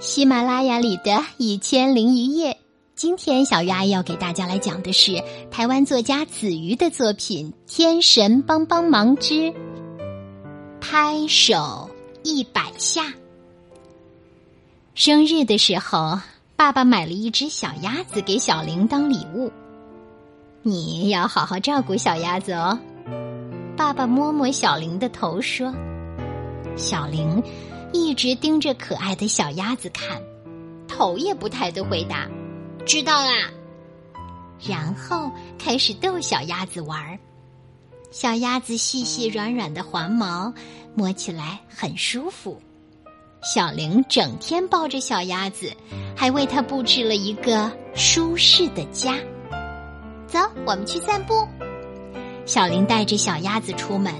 喜马拉雅里的一千零一夜，今天小鱼阿姨要给大家来讲的是台湾作家子瑜的作品《天神帮帮忙之拍手一百下》。生日的时候，爸爸买了一只小鸭子给小玲当礼物，你要好好照顾小鸭子哦。爸爸摸摸小玲的头说：“小玲。”一直盯着可爱的小鸭子看，头也不抬的回答：“知道啦。”然后开始逗小鸭子玩儿。小鸭子细细软软的黄毛，摸起来很舒服。小玲整天抱着小鸭子，还为它布置了一个舒适的家。走，我们去散步。小玲带着小鸭子出门。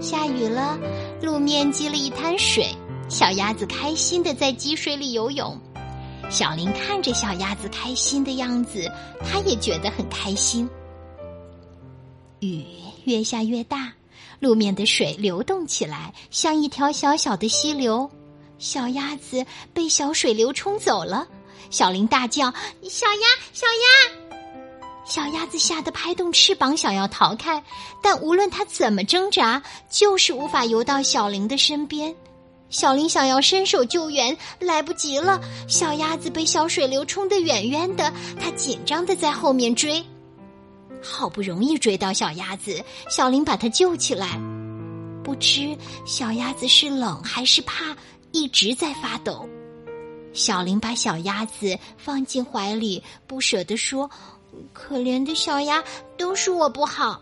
下雨了，路面积了一滩水。小鸭子开心的在积水里游泳，小林看着小鸭子开心的样子，他也觉得很开心。雨越下越大，路面的水流动起来，像一条小小的溪流。小鸭子被小水流冲走了，小林大叫：“小鸭，小鸭！”小鸭子吓得拍动翅膀想要逃开，但无论它怎么挣扎，就是无法游到小林的身边。小林想要伸手救援，来不及了。小鸭子被小水流冲得远远的，它紧张的在后面追。好不容易追到小鸭子，小林把它救起来。不知小鸭子是冷还是怕，一直在发抖。小林把小鸭子放进怀里，不舍得说：“可怜的小鸭，都是我不好。”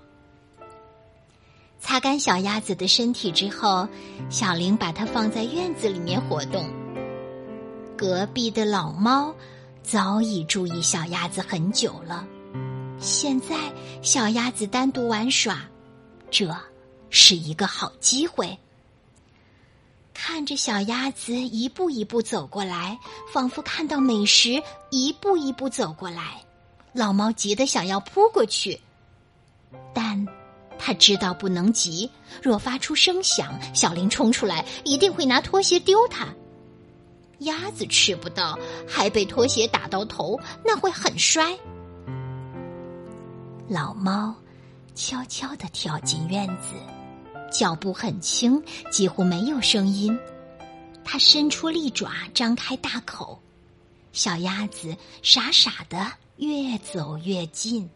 擦干小鸭子的身体之后，小玲把它放在院子里面活动。隔壁的老猫早已注意小鸭子很久了，现在小鸭子单独玩耍，这是一个好机会。看着小鸭子一步一步走过来，仿佛看到美食一步一步走过来，老猫急得想要扑过去，但。他知道不能急，若发出声响，小林冲出来一定会拿拖鞋丢他。鸭子吃不到，还被拖鞋打到头，那会很摔。老猫悄悄地跳进院子，脚步很轻，几乎没有声音。它伸出利爪，张开大口，小鸭子傻傻的越走越近。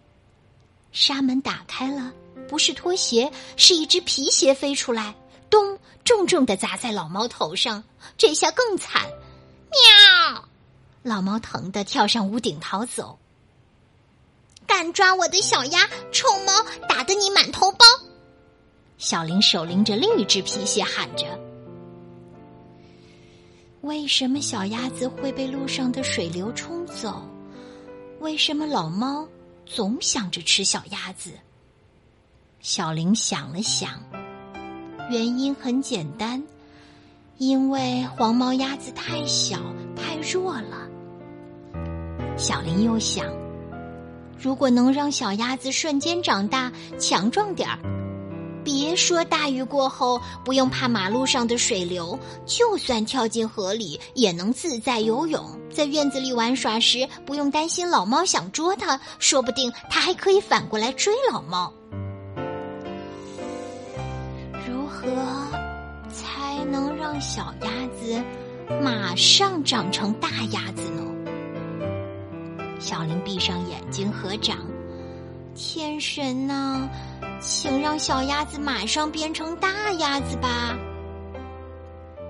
纱门打开了。不是拖鞋，是一只皮鞋飞出来，咚，重重的砸在老猫头上。这下更惨，喵！老猫疼得跳上屋顶逃走。敢抓我的小鸭，臭猫，打得你满头包！小林手拎着另一只皮鞋喊着：“为什么小鸭子会被路上的水流冲走？为什么老猫总想着吃小鸭子？”小林想了想，原因很简单，因为黄毛鸭子太小太弱了。小林又想，如果能让小鸭子瞬间长大强壮点儿，别说大雨过后不用怕马路上的水流，就算跳进河里也能自在游泳，在院子里玩耍时不用担心老猫想捉它，说不定它还可以反过来追老猫。如何才能让小鸭子马上长成大鸭子呢？小林闭上眼睛合掌，天神呐，请让小鸭子马上变成大鸭子吧！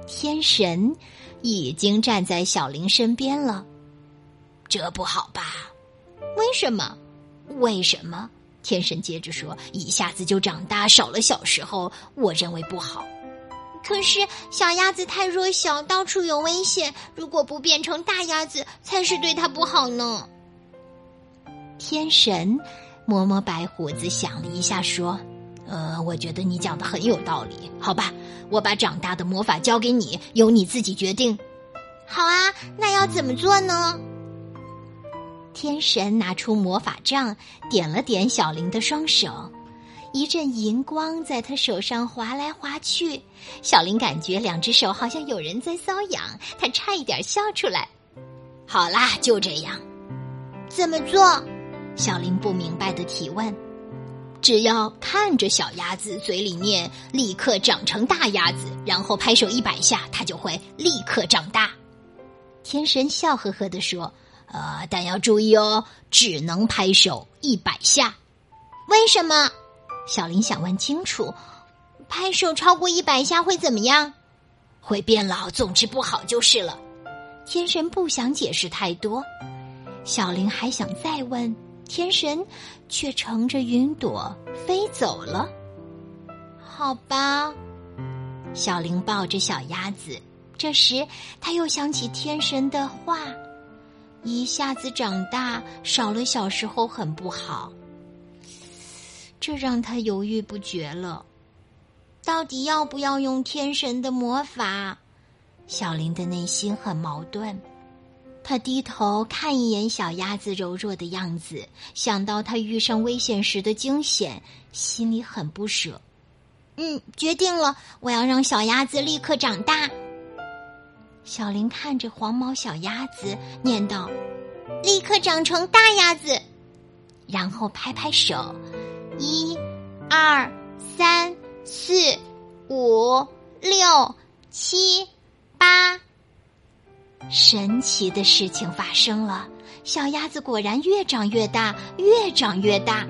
天神已经站在小林身边了，这不好吧？为什么？为什么？天神接着说：“一下子就长大，少了小时候，我认为不好。可是小鸭子太弱小，到处有危险。如果不变成大鸭子，才是对它不好呢。”天神摸摸白胡子，想了一下，说：“呃，我觉得你讲的很有道理。好吧，我把长大的魔法交给你，由你自己决定。好啊，那要怎么做呢？”天神拿出魔法杖，点了点小林的双手，一阵银光在他手上划来划去。小林感觉两只手好像有人在搔痒，他差一点笑出来。好啦，就这样。怎么做？小林不明白的提问。只要看着小鸭子嘴里念“立刻长成大鸭子”，然后拍手一百下，它就会立刻长大。天神笑呵呵地说：“呃，但要注意哦，只能拍手一百下。为什么？”小林想问清楚。拍手超过一百下会怎么样？会变老。总之不好就是了。天神不想解释太多。小林还想再问。天神却乘着云朵飞走了。好吧，小林抱着小鸭子。这时，他又想起天神的话：一下子长大，少了小时候很不好。这让他犹豫不决了。到底要不要用天神的魔法？小林的内心很矛盾。他低头看一眼小鸭子柔弱的样子，想到他遇上危险时的惊险，心里很不舍。嗯，决定了，我要让小鸭子立刻长大。小林看着黄毛小鸭子，念道：“立刻长成大鸭子。”然后拍拍手：“一、二、三、四、五、六、七、八。”神奇的事情发生了，小鸭子果然越长越大，越长越大。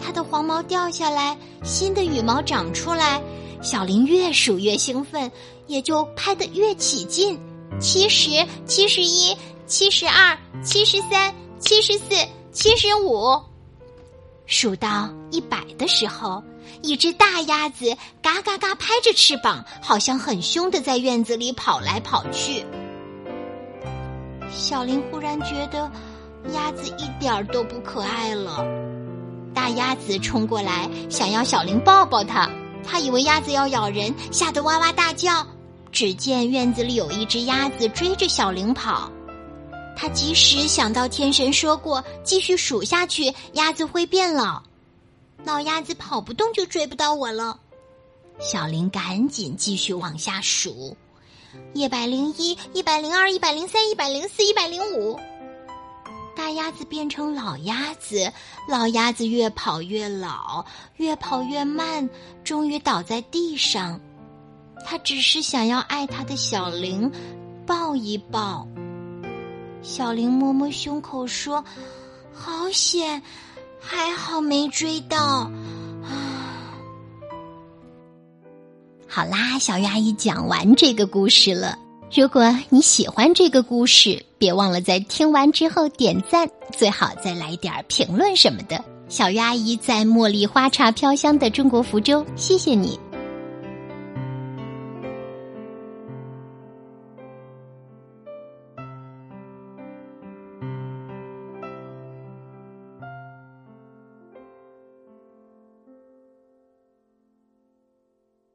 它的黄毛掉下来，新的羽毛长出来。小林越数越兴奋，也就拍得越起劲。七十、七十一、七十二、七十三、七十四、七十五。数到一百的时候，一只大鸭子嘎嘎嘎拍着翅膀，好像很凶的在院子里跑来跑去。小林忽然觉得，鸭子一点儿都不可爱了。大鸭子冲过来，想要小林抱抱它。他以为鸭子要咬人，吓得哇哇大叫。只见院子里有一只鸭子追着小林跑。他及时想到天神说过，继续数下去，鸭子会变老。老鸭子跑不动，就追不到我了。小林赶紧继续往下数。一百零一，一百零二，一百零三，一百零四，一百零五。大鸭子变成老鸭子，老鸭子越跑越老，越跑越慢，终于倒在地上。他只是想要爱他的小灵抱一抱。小灵摸摸胸口说：“好险，还好没追到。”好啦，小鱼阿姨讲完这个故事了。如果你喜欢这个故事，别忘了在听完之后点赞，最好再来点评论什么的。小鱼阿姨在茉莉花茶飘香的中国福州，谢谢你。